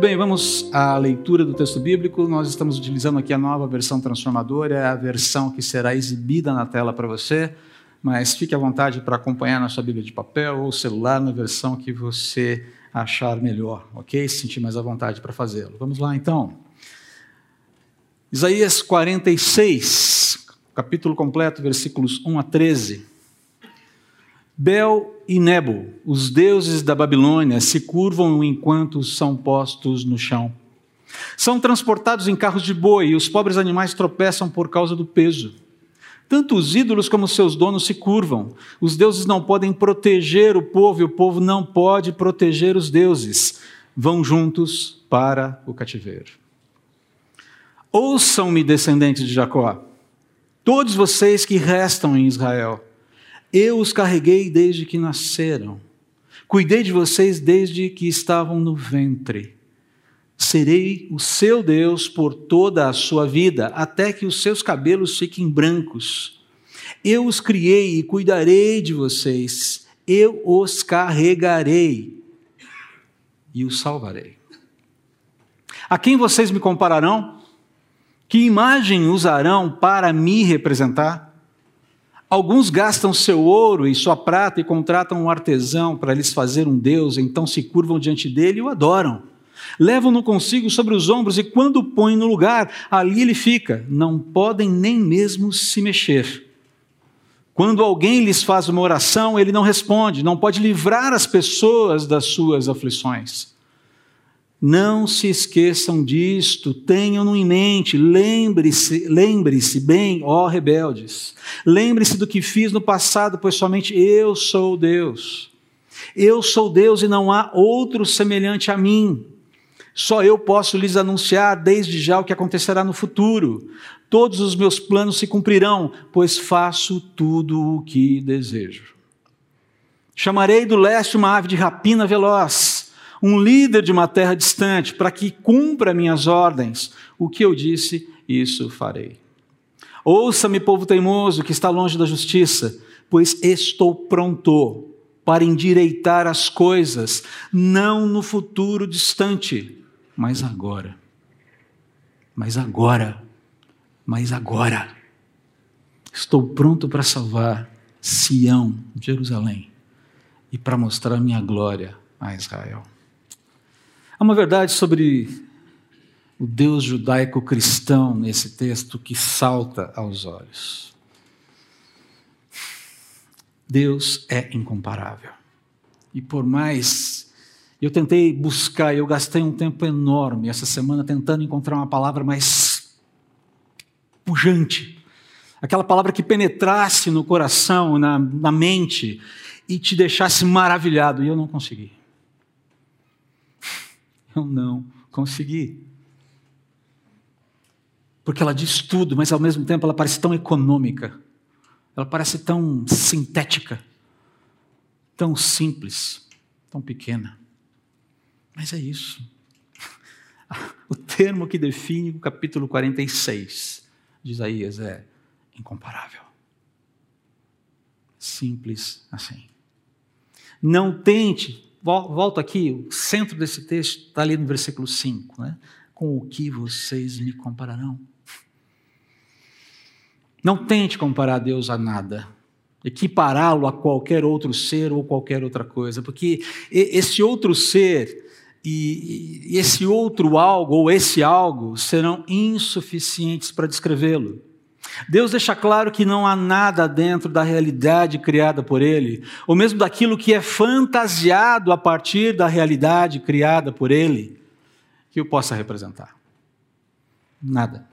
Muito bem, vamos à leitura do texto bíblico. Nós estamos utilizando aqui a nova versão transformadora, é a versão que será exibida na tela para você, mas fique à vontade para acompanhar na sua Bíblia de papel ou celular na versão que você achar melhor, ok? Se sentir mais à vontade para fazê-lo. Vamos lá então. Isaías 46, capítulo completo, versículos 1 a 13. Bel e Nebo, os deuses da Babilônia, se curvam enquanto são postos no chão. São transportados em carros de boi e os pobres animais tropeçam por causa do peso. Tanto os ídolos como seus donos se curvam. Os deuses não podem proteger o povo e o povo não pode proteger os deuses. Vão juntos para o cativeiro. Ouçam-me, descendentes de Jacó, todos vocês que restam em Israel. Eu os carreguei desde que nasceram. Cuidei de vocês desde que estavam no ventre. Serei o seu Deus por toda a sua vida, até que os seus cabelos fiquem brancos. Eu os criei e cuidarei de vocês. Eu os carregarei e os salvarei. A quem vocês me compararão? Que imagem usarão para me representar? Alguns gastam seu ouro e sua prata e contratam um artesão para lhes fazer um deus, então se curvam diante dele e o adoram. Levam-no consigo sobre os ombros e quando o põem no lugar, ali ele fica. Não podem nem mesmo se mexer. Quando alguém lhes faz uma oração, ele não responde, não pode livrar as pessoas das suas aflições. Não se esqueçam disto, tenham-no em mente, lembre-se, lembre-se bem, ó rebeldes. Lembre-se do que fiz no passado, pois somente eu sou Deus. Eu sou Deus e não há outro semelhante a mim. Só eu posso lhes anunciar desde já o que acontecerá no futuro. Todos os meus planos se cumprirão, pois faço tudo o que desejo. Chamarei do leste uma ave de rapina veloz um líder de uma terra distante, para que cumpra minhas ordens. O que eu disse, isso farei. Ouça-me, povo teimoso, que está longe da justiça, pois estou pronto para endireitar as coisas, não no futuro distante, mas agora. Mas agora. Mas agora. Estou pronto para salvar Sião, Jerusalém, e para mostrar minha glória a Israel. Há uma verdade sobre o Deus judaico-cristão nesse texto que salta aos olhos. Deus é incomparável. E por mais. Eu tentei buscar, eu gastei um tempo enorme essa semana tentando encontrar uma palavra mais pujante. Aquela palavra que penetrasse no coração, na, na mente e te deixasse maravilhado. E eu não consegui. Eu não consegui. Porque ela diz tudo, mas ao mesmo tempo ela parece tão econômica, ela parece tão sintética, tão simples, tão pequena. Mas é isso. O termo que define o capítulo 46 de Isaías é incomparável. Simples assim. Não tente volto aqui, o centro desse texto está ali no versículo 5, né? com o que vocês me compararão? Não tente comparar Deus a nada, equipará-lo a qualquer outro ser ou qualquer outra coisa, porque esse outro ser e esse outro algo ou esse algo serão insuficientes para descrevê-lo. Deus deixa claro que não há nada dentro da realidade criada por Ele, ou mesmo daquilo que é fantasiado a partir da realidade criada por Ele, que o possa representar. Nada.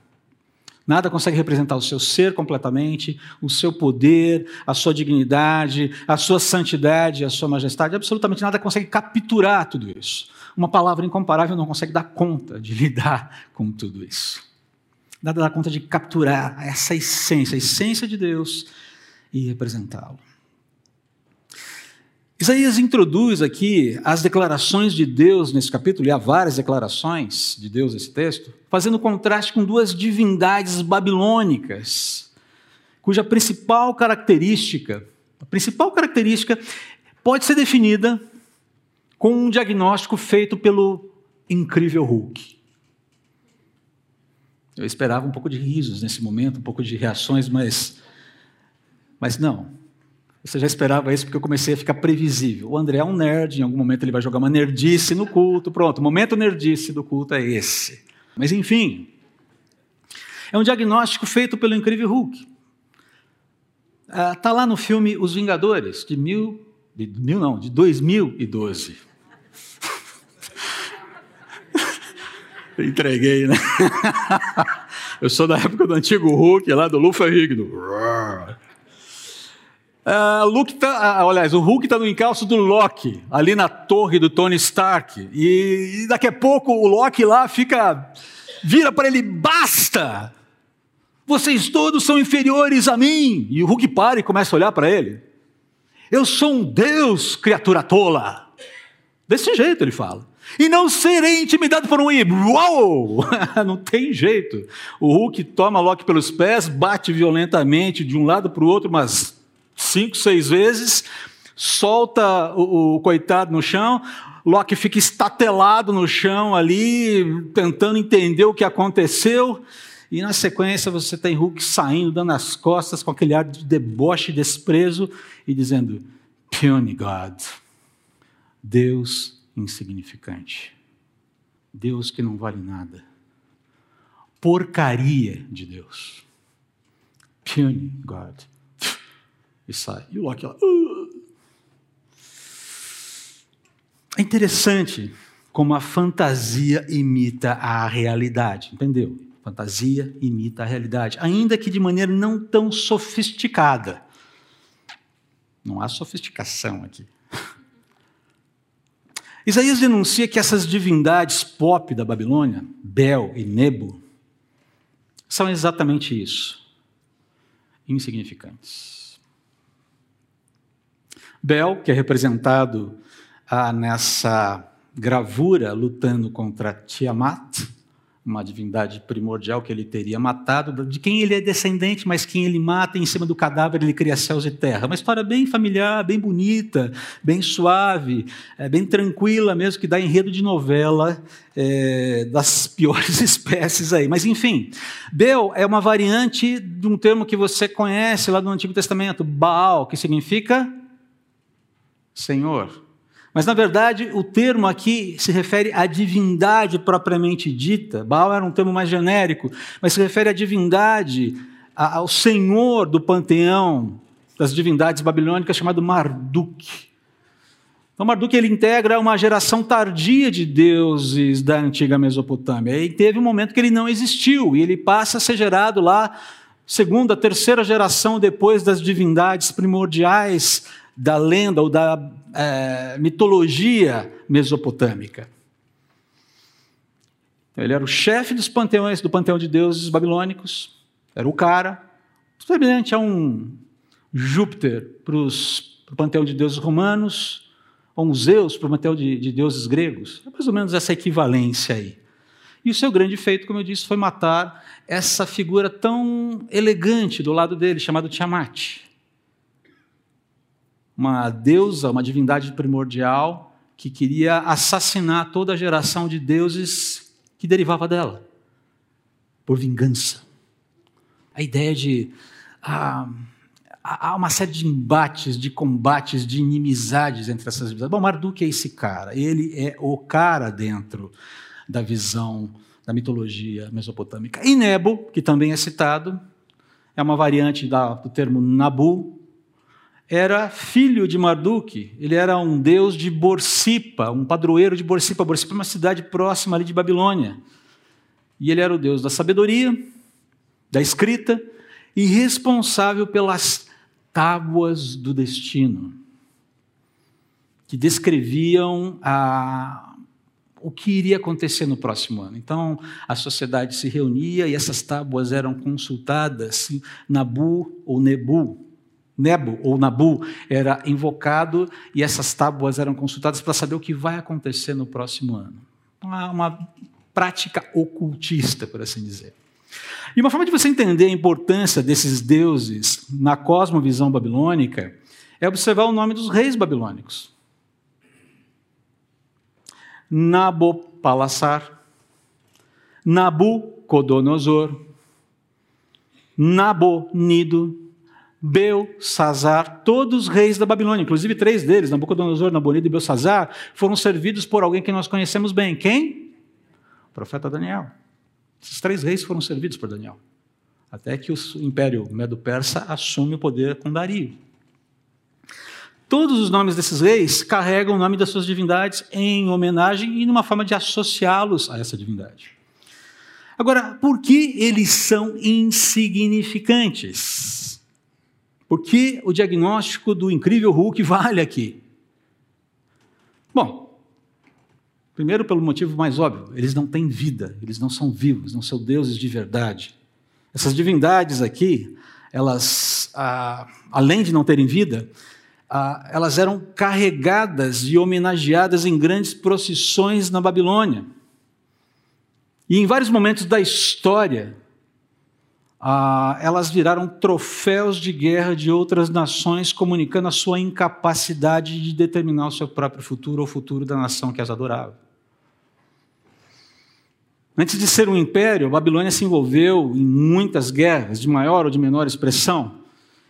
Nada consegue representar o seu ser completamente, o seu poder, a sua dignidade, a sua santidade, a sua majestade. Absolutamente nada consegue capturar tudo isso. Uma palavra incomparável não consegue dar conta de lidar com tudo isso. Nada dá conta de capturar essa essência, a essência de Deus e representá-lo. Isaías introduz aqui as declarações de Deus nesse capítulo, e há várias declarações de Deus nesse texto, fazendo contraste com duas divindades babilônicas, cuja principal característica, a principal característica pode ser definida com um diagnóstico feito pelo Incrível Hulk. Eu esperava um pouco de risos nesse momento, um pouco de reações, mas, mas não. Você já esperava isso porque eu comecei a ficar previsível. O André é um nerd, em algum momento ele vai jogar uma nerdice no culto. Pronto, o momento nerdice do culto é esse. Mas enfim, é um diagnóstico feito pelo incrível Hulk. Está ah, tá lá no filme Os Vingadores, de mil, de mil não, de 2012. Entreguei, né? Eu sou da época do antigo Hulk, lá do Lufa Rigno. Uh, Luke tá, uh, aliás, o Hulk está no encalço do Loki, ali na torre do Tony Stark. E, e daqui a pouco o Loki lá fica. vira para ele: basta! Vocês todos são inferiores a mim. E o Hulk para e começa a olhar para ele. Eu sou um Deus, criatura tola. Desse jeito ele fala. E não serei intimidado por um híbrido. Uau! não tem jeito. O Hulk toma Loki pelos pés, bate violentamente de um lado para o outro, mas cinco, seis vezes, solta o, o coitado no chão, Loki fica estatelado no chão ali, tentando entender o que aconteceu. E na sequência você tem Hulk saindo, dando as costas com aquele ar de deboche e desprezo e dizendo: Puny God, Deus insignificante, Deus que não vale nada, porcaria de Deus. Puny God e sai. E o Loki lá. Uh. É interessante como a fantasia imita a realidade, entendeu? Fantasia imita a realidade, ainda que de maneira não tão sofisticada. Não há sofisticação aqui. Isaías denuncia que essas divindades pop da Babilônia, Bel e Nebo, são exatamente isso: insignificantes. Bel, que é representado ah, nessa gravura lutando contra Tiamat, uma divindade primordial que ele teria matado, de quem ele é descendente, mas quem ele mata, em cima do cadáver ele cria céus e terra. Uma história bem familiar, bem bonita, bem suave, é, bem tranquila mesmo, que dá enredo de novela é, das piores espécies aí. Mas enfim, Bel é uma variante de um termo que você conhece lá do Antigo Testamento, Baal, que significa Senhor. Mas, na verdade, o termo aqui se refere à divindade propriamente dita. Baal era um termo mais genérico, mas se refere à divindade, ao Senhor do panteão das divindades babilônicas, chamado Marduk. Então, Marduk ele integra uma geração tardia de deuses da antiga Mesopotâmia. E teve um momento que ele não existiu, e ele passa a ser gerado lá, segunda, terceira geração depois das divindades primordiais da lenda ou da é, mitologia mesopotâmica. Então, ele era o chefe dos panteões, do panteão de deuses babilônicos, era o cara, semelhante a um Júpiter para o panteão de deuses romanos, ou um Zeus para o panteão de, de deuses gregos. É mais ou menos essa equivalência aí. E o seu grande feito, como eu disse, foi matar essa figura tão elegante do lado dele, chamado Tiamat uma deusa, uma divindade primordial, que queria assassinar toda a geração de deuses que derivava dela, por vingança. A ideia de. Ah, há uma série de embates, de combates, de inimizades entre essas divindades. Bom, Marduk é esse cara, ele é o cara dentro da visão da mitologia mesopotâmica. E Nebo, que também é citado, é uma variante da, do termo Nabu, era filho de Marduk, ele era um deus de Borsipa, um padroeiro de Borsipa. Borsipa é uma cidade próxima ali de Babilônia. E ele era o deus da sabedoria, da escrita e responsável pelas tábuas do destino, que descreviam a, o que iria acontecer no próximo ano. Então, a sociedade se reunia e essas tábuas eram consultadas, Nabu ou Nebu, Nebo ou Nabu era invocado e essas tábuas eram consultadas para saber o que vai acontecer no próximo ano. Uma, uma prática ocultista, por assim dizer. E uma forma de você entender a importância desses deuses na cosmovisão babilônica é observar o nome dos reis babilônicos. Nabopalassar, Nabucodonosor, Nabonido, Belsazar, todos reis da Babilônia, inclusive três deles, Nabucodonosor, Nabonido e Belsazar, foram servidos por alguém que nós conhecemos bem. Quem? O profeta Daniel. Esses três reis foram servidos por Daniel. Até que o Império Medo-Persa assume o poder com Dario. Todos os nomes desses reis carregam o nome das suas divindades em homenagem e numa forma de associá-los a essa divindade. Agora, por que eles são insignificantes? Por que o diagnóstico do incrível Hulk vale aqui? Bom, primeiro pelo motivo mais óbvio, eles não têm vida, eles não são vivos, não são deuses de verdade. Essas divindades aqui, elas, ah, além de não terem vida, ah, elas eram carregadas e homenageadas em grandes procissões na Babilônia. E em vários momentos da história, ah, elas viraram troféus de guerra de outras nações, comunicando a sua incapacidade de determinar o seu próprio futuro ou o futuro da nação que as adorava. Antes de ser um império, a Babilônia se envolveu em muitas guerras, de maior ou de menor expressão.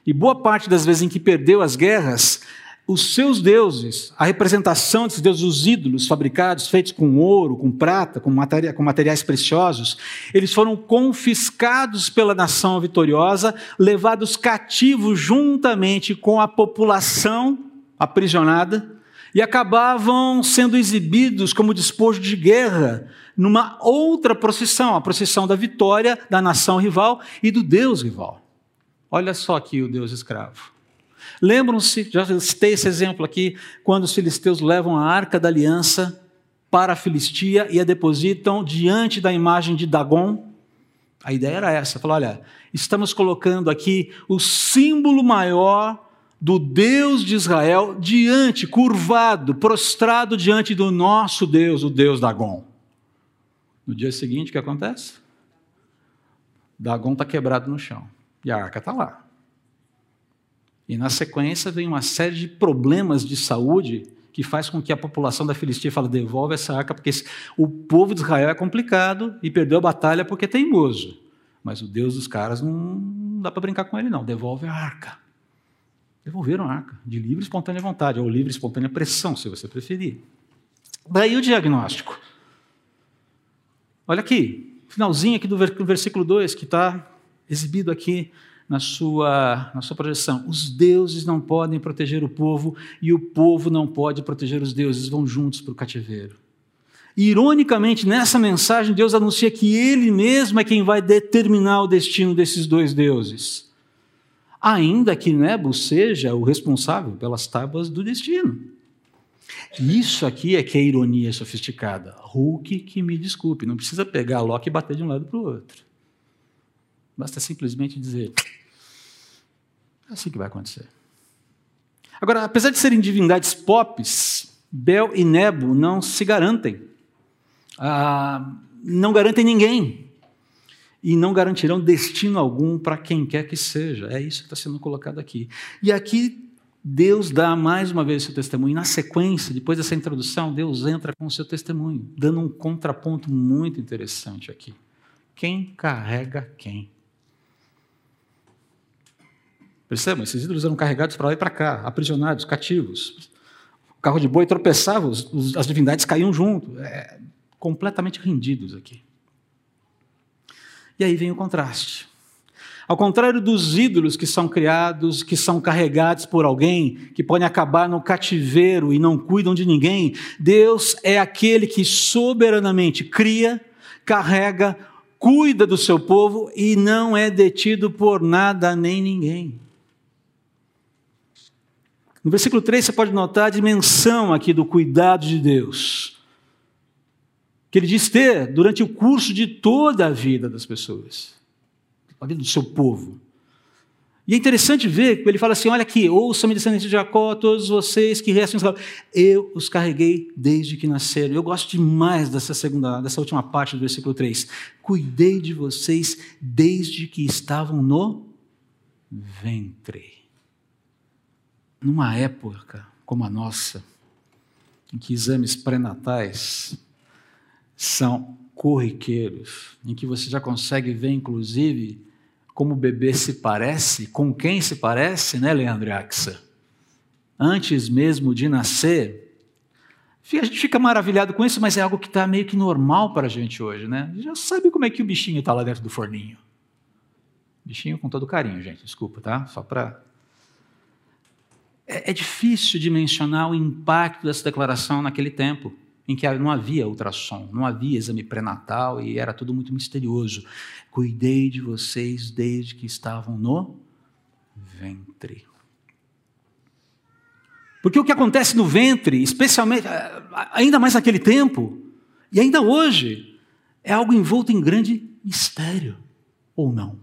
E boa parte das vezes em que perdeu as guerras, os seus deuses, a representação desses deuses, os ídolos fabricados, feitos com ouro, com prata, com, materia, com materiais preciosos, eles foram confiscados pela nação vitoriosa, levados cativos juntamente com a população aprisionada e acabavam sendo exibidos como despojo de guerra numa outra procissão, a procissão da vitória da nação rival e do deus rival. Olha só aqui o deus escravo. Lembram-se, já citei esse exemplo aqui, quando os filisteus levam a arca da aliança para a Filistia e a depositam diante da imagem de Dagon. A ideia era essa: falar, olha, estamos colocando aqui o símbolo maior do Deus de Israel diante, curvado, prostrado diante do nosso Deus, o Deus Dagon. No dia seguinte, o que acontece? Dagon está quebrado no chão e a arca está lá. E na sequência vem uma série de problemas de saúde que faz com que a população da Filistia fale, devolve essa arca, porque o povo de Israel é complicado e perdeu a batalha porque é teimoso. Mas o Deus dos caras não dá para brincar com ele, não. Devolve a arca. Devolveram a arca, de livre e espontânea vontade, ou livre e espontânea pressão, se você preferir. Daí o diagnóstico. Olha aqui, finalzinho aqui do versículo 2, que está exibido aqui na sua, na sua projeção. Os deuses não podem proteger o povo e o povo não pode proteger os deuses, vão juntos para o cativeiro. ironicamente, nessa mensagem, Deus anuncia que Ele mesmo é quem vai determinar o destino desses dois deuses. Ainda que Nebo seja o responsável pelas tábuas do destino. Isso aqui é que é ironia sofisticada. Hulk, que me desculpe, não precisa pegar a Loki e bater de um lado para o outro. Basta simplesmente dizer: é assim que vai acontecer. Agora, apesar de serem divindades pops, Bel e Nebo não se garantem. Ah, não garantem ninguém. E não garantirão destino algum para quem quer que seja. É isso que está sendo colocado aqui. E aqui Deus dá mais uma vez o seu testemunho. Na sequência, depois dessa introdução, Deus entra com o seu testemunho, dando um contraponto muito interessante aqui. Quem carrega quem? Percebam, esses ídolos eram carregados para lá e para cá, aprisionados, cativos. O carro de boi tropeçava, os, os, as divindades caíam junto. É, completamente rendidos aqui. E aí vem o contraste. Ao contrário dos ídolos que são criados, que são carregados por alguém, que podem acabar no cativeiro e não cuidam de ninguém, Deus é aquele que soberanamente cria, carrega, cuida do seu povo e não é detido por nada nem ninguém. No versículo 3 você pode notar a dimensão aqui do cuidado de Deus. Que ele diz ter durante o curso de toda a vida das pessoas, a vida do seu povo. E é interessante ver que ele fala assim: olha aqui, ouça-me descendentes de Jacó, todos vocês que restam Israel. Eu os carreguei desde que nasceram. Eu gosto demais dessa segunda, dessa última parte do versículo 3. Cuidei de vocês desde que estavam no ventre numa época como a nossa, em que exames pré-natais são corriqueiros, em que você já consegue ver, inclusive, como o bebê se parece, com quem se parece, né, Leandro Axa? Antes mesmo de nascer, a gente fica maravilhado com isso, mas é algo que está meio que normal para a gente hoje, né? Já sabe como é que o bichinho está lá dentro do forninho. Bichinho com todo carinho, gente, desculpa, tá? Só para. É, é difícil de mencionar o impacto dessa declaração naquele tempo em que não havia ultrassom, não havia exame pré-natal e era tudo muito misterioso. Cuidei de vocês desde que estavam no ventre. Porque o que acontece no ventre, especialmente, ainda mais naquele tempo, e ainda hoje, é algo envolto em grande mistério, ou não?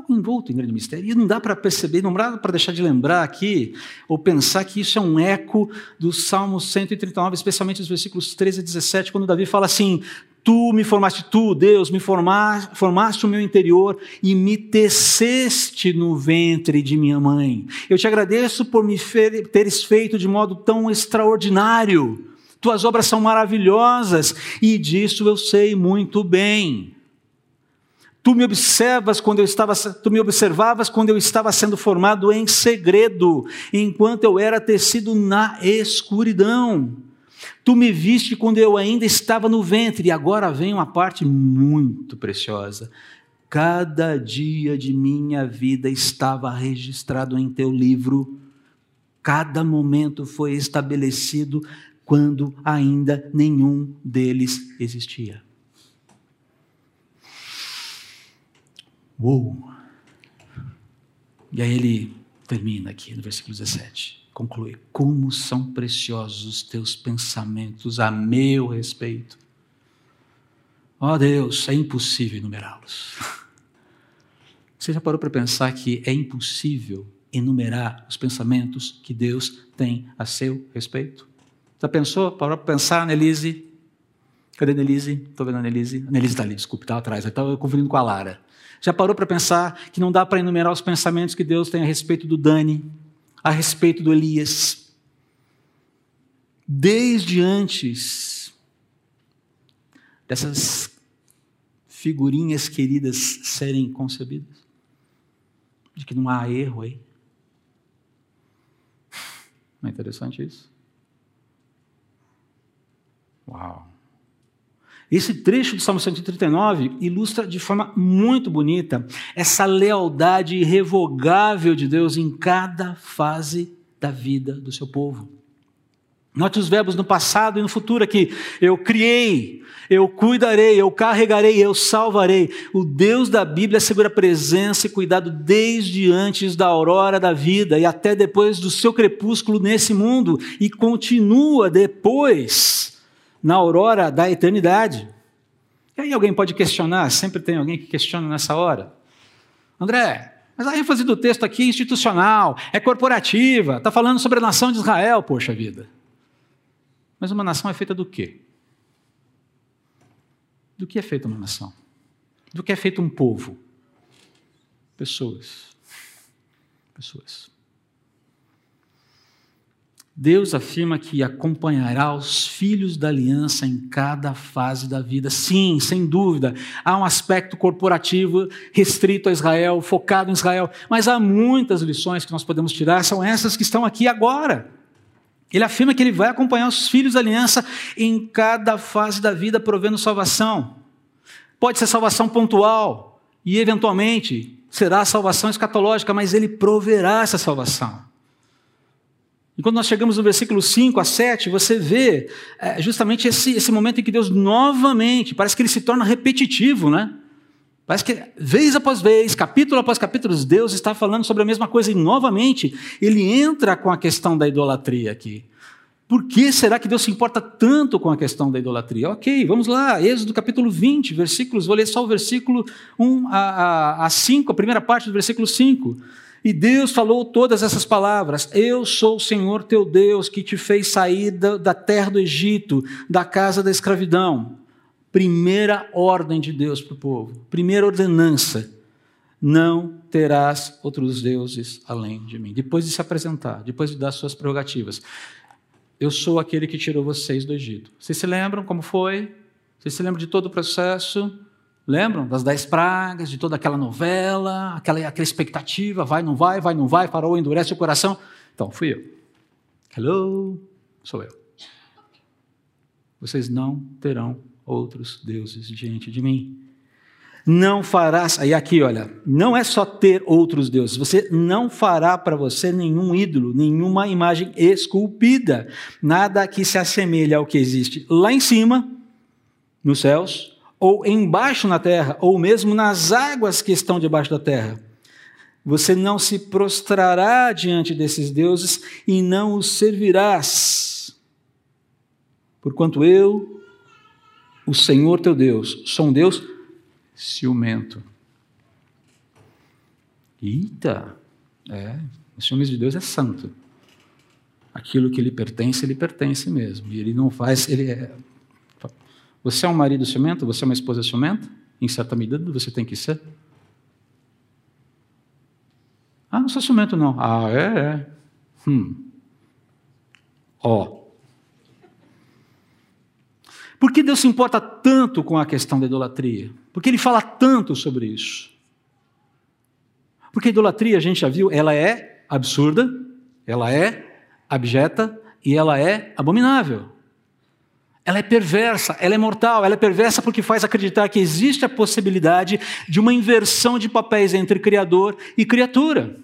Algo envolto em grande mistério. E não dá para perceber, não dá para deixar de lembrar aqui, ou pensar que isso é um eco do Salmo 139, especialmente os versículos 13 a 17, quando Davi fala assim: Tu me formaste, tu, Deus, me formaste, formaste o meu interior e me teceste no ventre de minha mãe. Eu te agradeço por me teres feito de modo tão extraordinário. Tuas obras são maravilhosas e disso eu sei muito bem. Tu me observas quando eu estava, tu me observavas quando eu estava sendo formado em segredo, enquanto eu era tecido na escuridão. Tu me viste quando eu ainda estava no ventre, e agora vem uma parte muito preciosa. Cada dia de minha vida estava registrado em teu livro, cada momento foi estabelecido quando ainda nenhum deles existia. Uou! E aí ele termina aqui no versículo 17. Conclui: Como são preciosos os teus pensamentos a meu respeito. Ó oh Deus, é impossível enumerá-los. Você já parou para pensar que é impossível enumerar os pensamentos que Deus tem a seu respeito? Já pensou? Parou para pensar, Annelise? Cadê a Annelise? Estou vendo a Annelise. A Annelise está ali, desculpe, está atrás. Estava confundindo com a Lara. Já parou para pensar que não dá para enumerar os pensamentos que Deus tem a respeito do Dani, a respeito do Elias? Desde antes dessas figurinhas queridas serem concebidas, de que não há erro aí. Não é interessante isso? Uau! Esse trecho do Salmo 139 ilustra de forma muito bonita essa lealdade irrevogável de Deus em cada fase da vida do seu povo. Note os verbos no passado e no futuro aqui. Eu criei, eu cuidarei, eu carregarei, eu salvarei. O Deus da Bíblia segura presença e cuidado desde antes da aurora da vida e até depois do seu crepúsculo nesse mundo e continua depois na aurora da eternidade. E aí alguém pode questionar, sempre tem alguém que questiona nessa hora. André, mas a ênfase do texto aqui é institucional, é corporativa, está falando sobre a nação de Israel, poxa vida. Mas uma nação é feita do quê? Do que é feita uma nação? Do que é feito um povo? Pessoas. Pessoas. Deus afirma que acompanhará os filhos da aliança em cada fase da vida. Sim, sem dúvida, há um aspecto corporativo restrito a Israel, focado em Israel, mas há muitas lições que nós podemos tirar, são essas que estão aqui agora. Ele afirma que ele vai acompanhar os filhos da aliança em cada fase da vida, provendo salvação. Pode ser salvação pontual e, eventualmente, será salvação escatológica, mas ele proverá essa salvação. E quando nós chegamos no versículo 5 a 7, você vê é, justamente esse, esse momento em que Deus novamente, parece que ele se torna repetitivo, né? Parece que vez após vez, capítulo após capítulo, Deus está falando sobre a mesma coisa e novamente ele entra com a questão da idolatria aqui. Por que será que Deus se importa tanto com a questão da idolatria? Ok, vamos lá, Êxodo capítulo 20, versículos, vou ler só o versículo 1 a, a, a 5, a primeira parte do versículo 5. E Deus falou todas essas palavras: Eu sou o Senhor teu Deus que te fez sair da, da terra do Egito, da casa da escravidão. Primeira ordem de Deus para o povo, primeira ordenança. Não terás outros deuses além de mim. Depois de se apresentar, depois de dar suas prerrogativas. Eu sou aquele que tirou vocês do Egito. Vocês se lembram como foi? Vocês se lembram de todo o processo? Lembram das dez pragas, de toda aquela novela, aquela, aquela expectativa, vai, não vai, vai, não vai, parou, endurece o coração. Então, fui eu. Hello, sou eu. Vocês não terão outros deuses diante de mim. Não farás, aí aqui, olha, não é só ter outros deuses, você não fará para você nenhum ídolo, nenhuma imagem esculpida, nada que se assemelhe ao que existe lá em cima, nos céus, ou embaixo na terra, ou mesmo nas águas que estão debaixo da terra. Você não se prostrará diante desses deuses e não os servirás. Porquanto eu, o Senhor teu Deus, sou um Deus ciumento. Eita, é, os ciúmes de Deus é santo. Aquilo que lhe pertence, ele pertence mesmo. E ele não faz, ele é. Você é um marido ciumento? Você é uma esposa ciumenta? Em certa medida você tem que ser. Ah, não sou ciumento não. Ah, é, é. Hum. Ó. Por que Deus se importa tanto com a questão da idolatria? Por que Ele fala tanto sobre isso? Porque a idolatria, a gente já viu, ela é absurda, ela é abjeta e ela é abominável. Ela é perversa, ela é mortal, ela é perversa porque faz acreditar que existe a possibilidade de uma inversão de papéis entre Criador e criatura.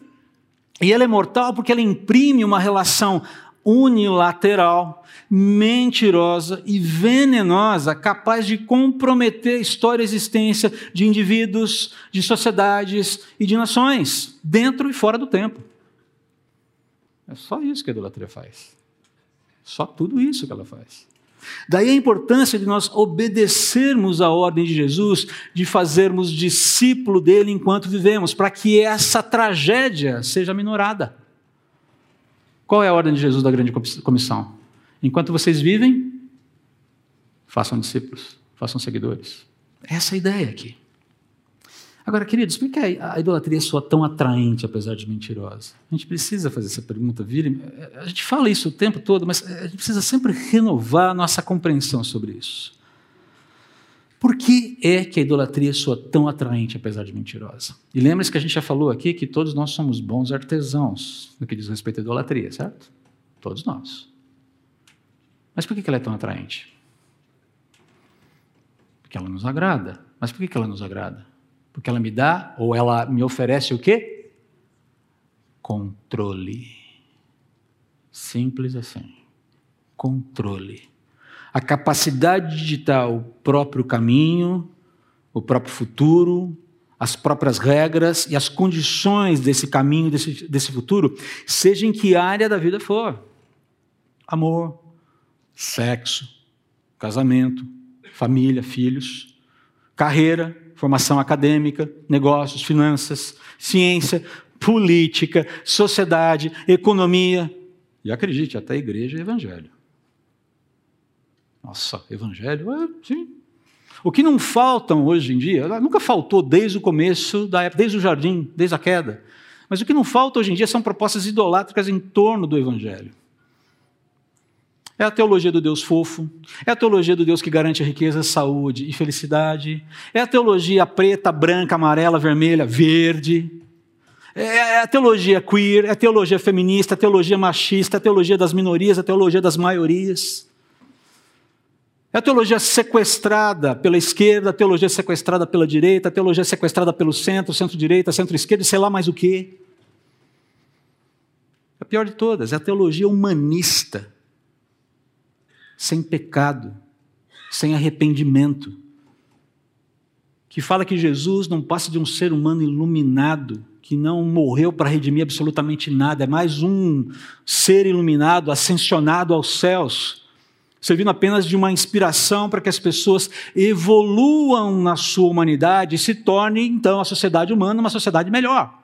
E ela é mortal porque ela imprime uma relação unilateral, mentirosa e venenosa, capaz de comprometer a história e existência de indivíduos, de sociedades e de nações, dentro e fora do tempo. É só isso que a idolatria faz. Só tudo isso que ela faz. Daí a importância de nós obedecermos à ordem de Jesus, de fazermos discípulo dele enquanto vivemos, para que essa tragédia seja minorada. Qual é a ordem de Jesus da grande comissão? Enquanto vocês vivem, façam discípulos, façam seguidores. Essa é a ideia aqui. Agora, queridos, por que a idolatria soa tão atraente, apesar de mentirosa? A gente precisa fazer essa pergunta, vira. A gente fala isso o tempo todo, mas a gente precisa sempre renovar a nossa compreensão sobre isso. Por que é que a idolatria soa tão atraente, apesar de mentirosa? E lembre-se que a gente já falou aqui que todos nós somos bons artesãos no que diz respeito à idolatria, certo? Todos nós. Mas por que ela é tão atraente? Porque ela nos agrada. Mas por que ela nos agrada? Porque ela me dá ou ela me oferece o quê? Controle. Simples assim. Controle a capacidade de ditar o próprio caminho, o próprio futuro, as próprias regras e as condições desse caminho, desse, desse futuro, seja em que área da vida for. Amor, sexo, casamento, família, filhos, carreira, formação acadêmica, negócios, finanças, ciência, política, sociedade, economia e acredite, até igreja e evangelho. Nossa, evangelho, é, sim. O que não faltam hoje em dia, nunca faltou desde o começo da época, desde o jardim, desde a queda. Mas o que não falta hoje em dia são propostas idolátricas em torno do evangelho. É a teologia do Deus fofo, é a teologia do Deus que garante riqueza, saúde e felicidade, é a teologia preta, branca, amarela, vermelha, verde, é a teologia queer, é a teologia feminista, a teologia machista, a teologia das minorias, a teologia das maiorias. É a teologia sequestrada pela esquerda, a teologia sequestrada pela direita, a teologia sequestrada pelo centro, centro-direita, centro-esquerda, sei lá mais o quê. A pior de todas é a teologia humanista, sem pecado, sem arrependimento, que fala que Jesus não passa de um ser humano iluminado, que não morreu para redimir absolutamente nada, é mais um ser iluminado, ascensionado aos céus servindo apenas de uma inspiração para que as pessoas evoluam na sua humanidade e se torne, então, a sociedade humana uma sociedade melhor.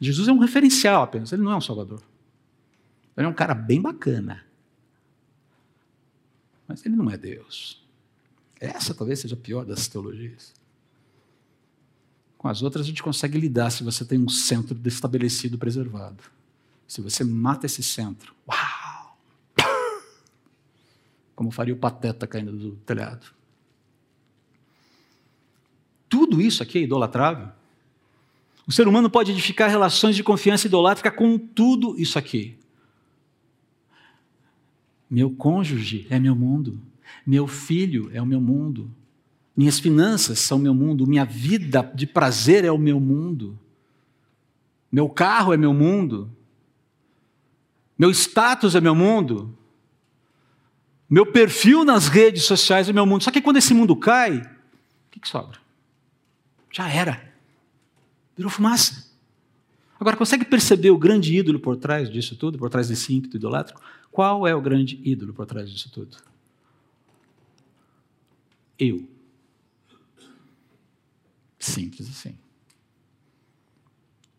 Jesus é um referencial apenas, ele não é um salvador. Ele é um cara bem bacana. Mas ele não é Deus. Essa talvez seja a pior das teologias. Com as outras a gente consegue lidar se você tem um centro estabelecido, preservado. Se você mata esse centro, uau! Como faria o pateta caindo do telhado. Tudo isso aqui é idolatrável. O ser humano pode edificar relações de confiança idolátrica com tudo isso aqui. Meu cônjuge é meu mundo. Meu filho é o meu mundo. Minhas finanças são meu mundo. Minha vida de prazer é o meu mundo. Meu carro é meu mundo. Meu status é meu mundo. Meu perfil nas redes sociais é meu mundo. Só que quando esse mundo cai, o que, que sobra? Já era. Virou fumaça. Agora, consegue perceber o grande ídolo por trás disso tudo, por trás desse ímpeto idolátrico? Qual é o grande ídolo por trás disso tudo? Eu. Simples assim.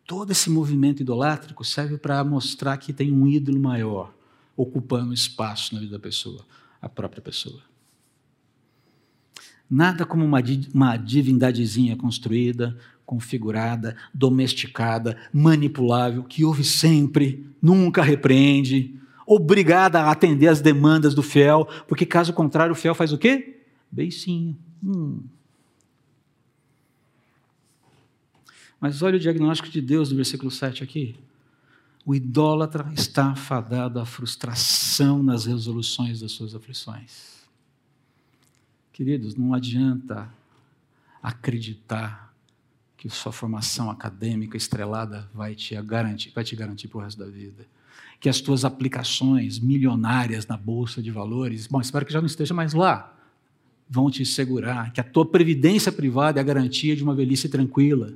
Todo esse movimento idolátrico serve para mostrar que tem um ídolo maior ocupando espaço na vida da pessoa, a própria pessoa. Nada como uma, divindadezinha construída, configurada, domesticada, manipulável, que ouve sempre, nunca repreende, obrigada a atender às demandas do fiel, porque caso contrário o fiel faz o quê? Beicinho. Hum. Mas olha o diagnóstico de Deus no versículo 7 aqui. O idólatra está fadado à frustração nas resoluções das suas aflições. Queridos, não adianta acreditar que sua formação acadêmica estrelada vai te garantir, vai te garantir para o resto da vida. Que as tuas aplicações milionárias na bolsa de valores, bom, espero que já não esteja mais lá, vão te segurar. Que a tua previdência privada é a garantia de uma velhice tranquila.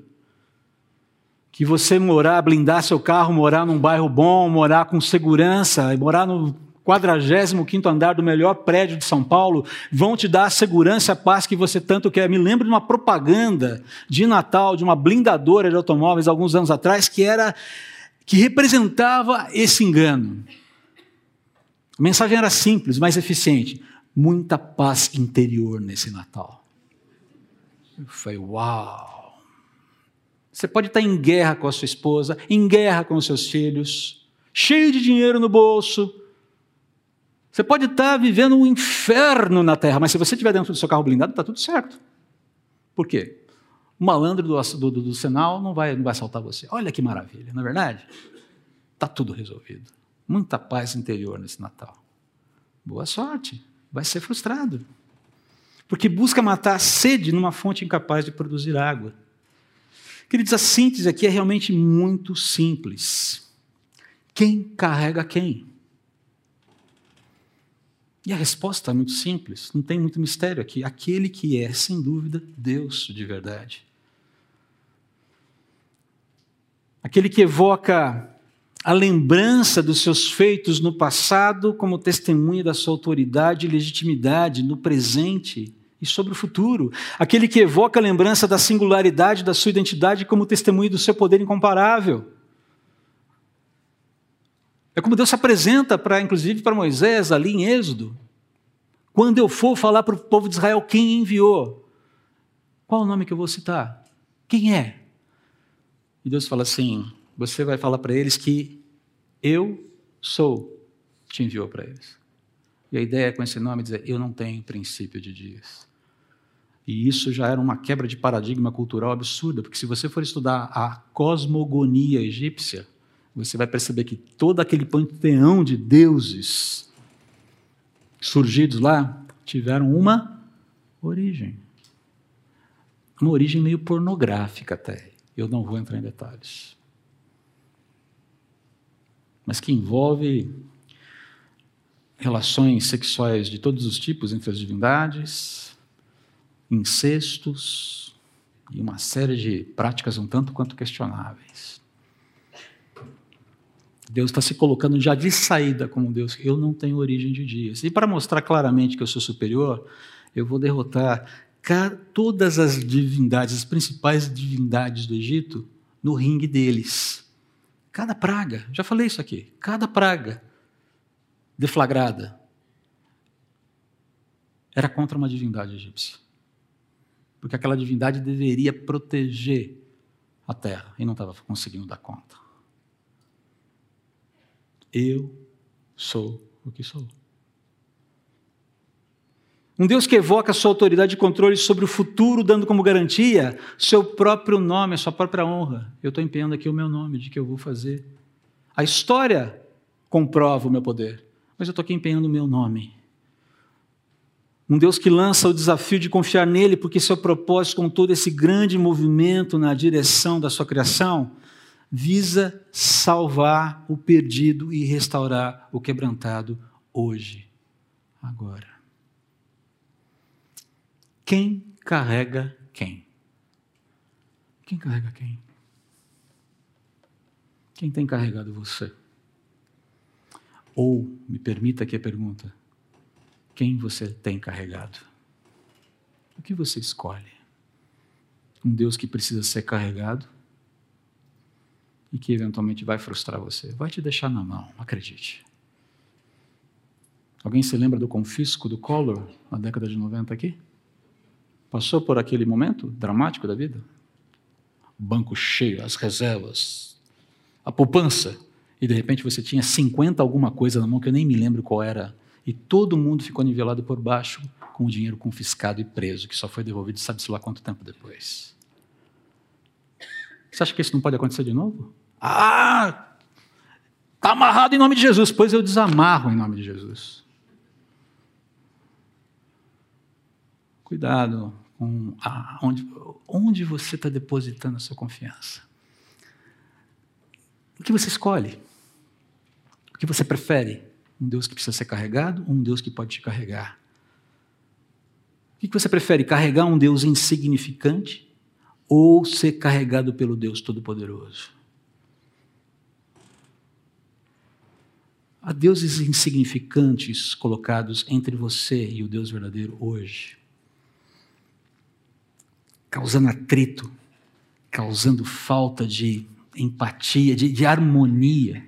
Que você morar, blindar seu carro, morar num bairro bom, morar com segurança, morar no 45 andar do melhor prédio de São Paulo, vão te dar a segurança e a paz que você tanto quer. Me lembro de uma propaganda de Natal de uma blindadora de automóveis alguns anos atrás que era que representava esse engano. A mensagem era simples, mas eficiente. Muita paz interior nesse Natal. Eu falei, uau! Você pode estar em guerra com a sua esposa, em guerra com os seus filhos, cheio de dinheiro no bolso, você pode estar vivendo um inferno na terra, mas se você estiver dentro do seu carro blindado, está tudo certo. Por quê? O malandro do, do, do, Senal não vai, não vai assaltar você. Olha que maravilha, não é verdade? Está tudo resolvido. Muita paz interior nesse Natal. Boa sorte. Vai ser frustrado. Porque busca matar a sede numa fonte incapaz de produzir água. Queridos, a síntese aqui é realmente muito simples. Quem carrega quem? E a resposta é muito simples, não tem muito mistério aqui. Aquele que é, sem dúvida, Deus de verdade. Aquele que evoca a lembrança dos seus feitos no passado como testemunha da sua autoridade e legitimidade no presente e sobre o futuro. Aquele que evoca a lembrança da singularidade da sua identidade como testemunho do seu poder incomparável. É como Deus se apresenta para, inclusive, para Moisés ali em Êxodo. Quando eu for falar para o povo de Israel quem enviou, qual o nome que eu vou citar? Quem é? E Deus fala assim: você vai falar para eles que eu sou te enviou para eles. E a ideia é com esse nome dizer: eu não tenho princípio de dias. E isso já era uma quebra de paradigma cultural absurda, porque se você for estudar a cosmogonia egípcia, você vai perceber que todo aquele panteão de deuses surgidos lá tiveram uma origem. Uma origem meio pornográfica até. Eu não vou entrar em detalhes. Mas que envolve relações sexuais de todos os tipos entre as divindades, incestos e uma série de práticas um tanto quanto questionáveis. Deus está se colocando já de saída como Deus. Eu não tenho origem de dias. E para mostrar claramente que eu sou superior, eu vou derrotar todas as divindades, as principais divindades do Egito, no ringue deles. Cada praga, já falei isso aqui, cada praga deflagrada era contra uma divindade egípcia. porque aquela divindade deveria proteger a terra e não estava conseguindo dar conta. Eu sou o que sou. Um Deus que evoca sua autoridade e controle sobre o futuro, dando como garantia seu próprio nome, a sua própria honra. Eu estou empenhando aqui o meu nome, de que eu vou fazer. A história comprova o meu poder, mas eu estou aqui empenhando o meu nome. Um Deus que lança o desafio de confiar nele, porque seu propósito, com todo esse grande movimento na direção da sua criação, visa salvar o perdido e restaurar o quebrantado hoje, agora. Quem carrega quem? Quem carrega quem? Quem tem carregado você? Ou, me permita aqui a pergunta, quem você tem carregado? O que você escolhe? Um Deus que precisa ser carregado e que eventualmente vai frustrar você, vai te deixar na mão, acredite. Alguém se lembra do confisco do Collor na década de 90 aqui? Passou por aquele momento dramático da vida? Banco cheio, as reservas, a poupança, e de repente você tinha 50 alguma coisa na mão que eu nem me lembro qual era e todo mundo ficou nivelado por baixo com o dinheiro confiscado e preso, que só foi devolvido sabe-se lá quanto tempo depois. Você acha que isso não pode acontecer de novo? Ah! Está amarrado em nome de Jesus. Pois eu desamarro em nome de Jesus. Cuidado com a, onde, onde você está depositando a sua confiança. O que você escolhe? O que você prefere? Um Deus que precisa ser carregado ou um Deus que pode te carregar? O que você prefere? Carregar um Deus insignificante ou ser carregado pelo Deus Todo-Poderoso? Há deuses insignificantes colocados entre você e o Deus verdadeiro hoje, causando atrito, causando falta de empatia, de, de harmonia.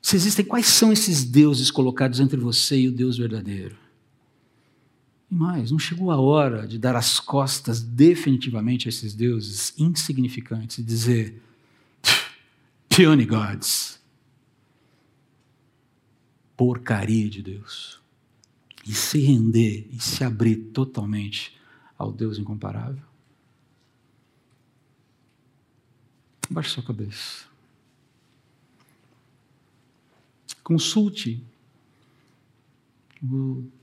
Se existem, quais são esses deuses colocados entre você e o Deus verdadeiro? E mais, não chegou a hora de dar as costas definitivamente a esses deuses insignificantes e dizer, puny gods, porcaria de Deus, e se render e se abrir totalmente ao Deus incomparável? Baixe sua cabeça. Consulte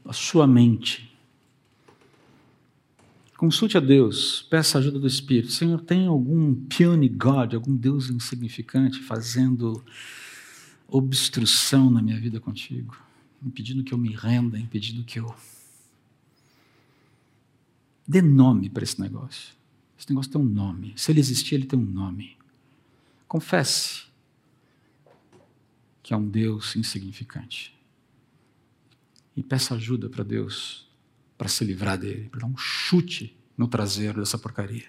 a sua mente. Consulte a Deus, peça a ajuda do Espírito. Senhor, tem algum puny God, algum Deus insignificante fazendo obstrução na minha vida contigo, impedindo que eu me renda, impedindo que eu. Dê nome para esse negócio. Esse negócio tem um nome. Se ele existir, ele tem um nome. Confesse que é um Deus insignificante. E peça ajuda para Deus para se livrar dele, para dar um chute no traseiro dessa porcaria.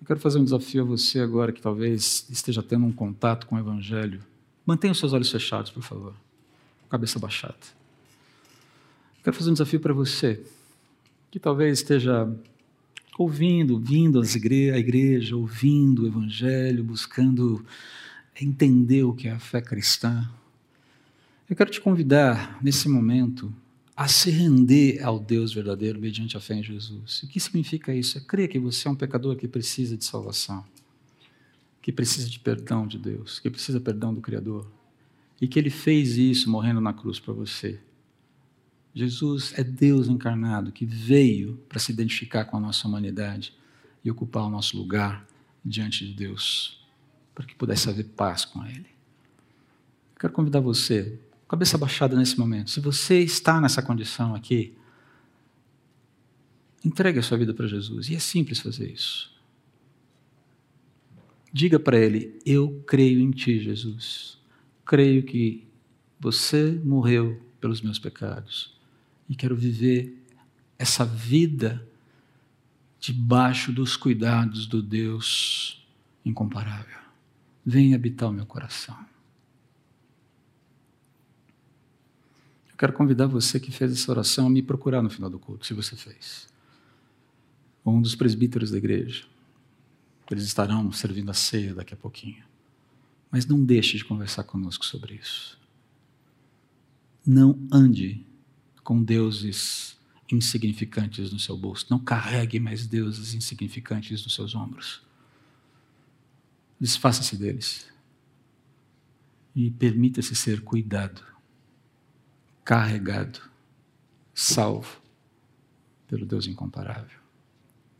Eu quero fazer um desafio a você agora que talvez esteja tendo um contato com o Evangelho. Mantenha os seus olhos fechados, por favor, cabeça baixada. Eu quero fazer um desafio para você que talvez esteja ouvindo, vindo igre à igreja, ouvindo o Evangelho, buscando entender o que é a fé cristã, eu quero te convidar, nesse momento, a se render ao Deus verdadeiro mediante a fé em Jesus. O que significa isso? É crer que você é um pecador que precisa de salvação, que precisa de perdão de Deus, que precisa de perdão do Criador, e que Ele fez isso morrendo na cruz para você. Jesus é Deus encarnado que veio para se identificar com a nossa humanidade e ocupar o nosso lugar diante de Deus para que pudesse haver paz com Ele. Quero convidar você, cabeça baixada nesse momento, se você está nessa condição aqui, entregue a sua vida para Jesus. E é simples fazer isso. Diga para Ele: Eu creio em Ti, Jesus. Creio que você morreu pelos meus pecados e quero viver essa vida debaixo dos cuidados do Deus incomparável. Venha habitar o meu coração. Quero convidar você que fez essa oração a me procurar no final do culto, se você fez. Ou um dos presbíteros da igreja. Eles estarão servindo a ceia daqui a pouquinho. Mas não deixe de conversar conosco sobre isso. Não ande com deuses insignificantes no seu bolso. Não carregue mais deuses insignificantes nos seus ombros. Desfaça-se deles. E permita-se ser cuidado, carregado, salvo pelo Deus incomparável.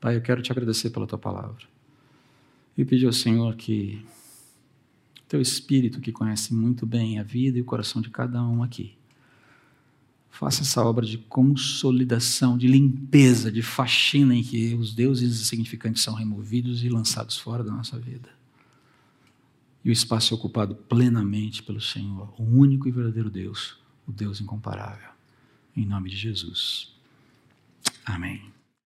Pai, eu quero te agradecer pela tua palavra. E pedir ao Senhor que teu Espírito, que conhece muito bem a vida e o coração de cada um aqui, faça essa obra de consolidação, de limpeza, de faxina em que os deuses insignificantes são removidos e lançados fora da nossa vida. E o espaço é ocupado plenamente pelo Senhor, o único e verdadeiro Deus, o Deus incomparável. Em nome de Jesus. Amém.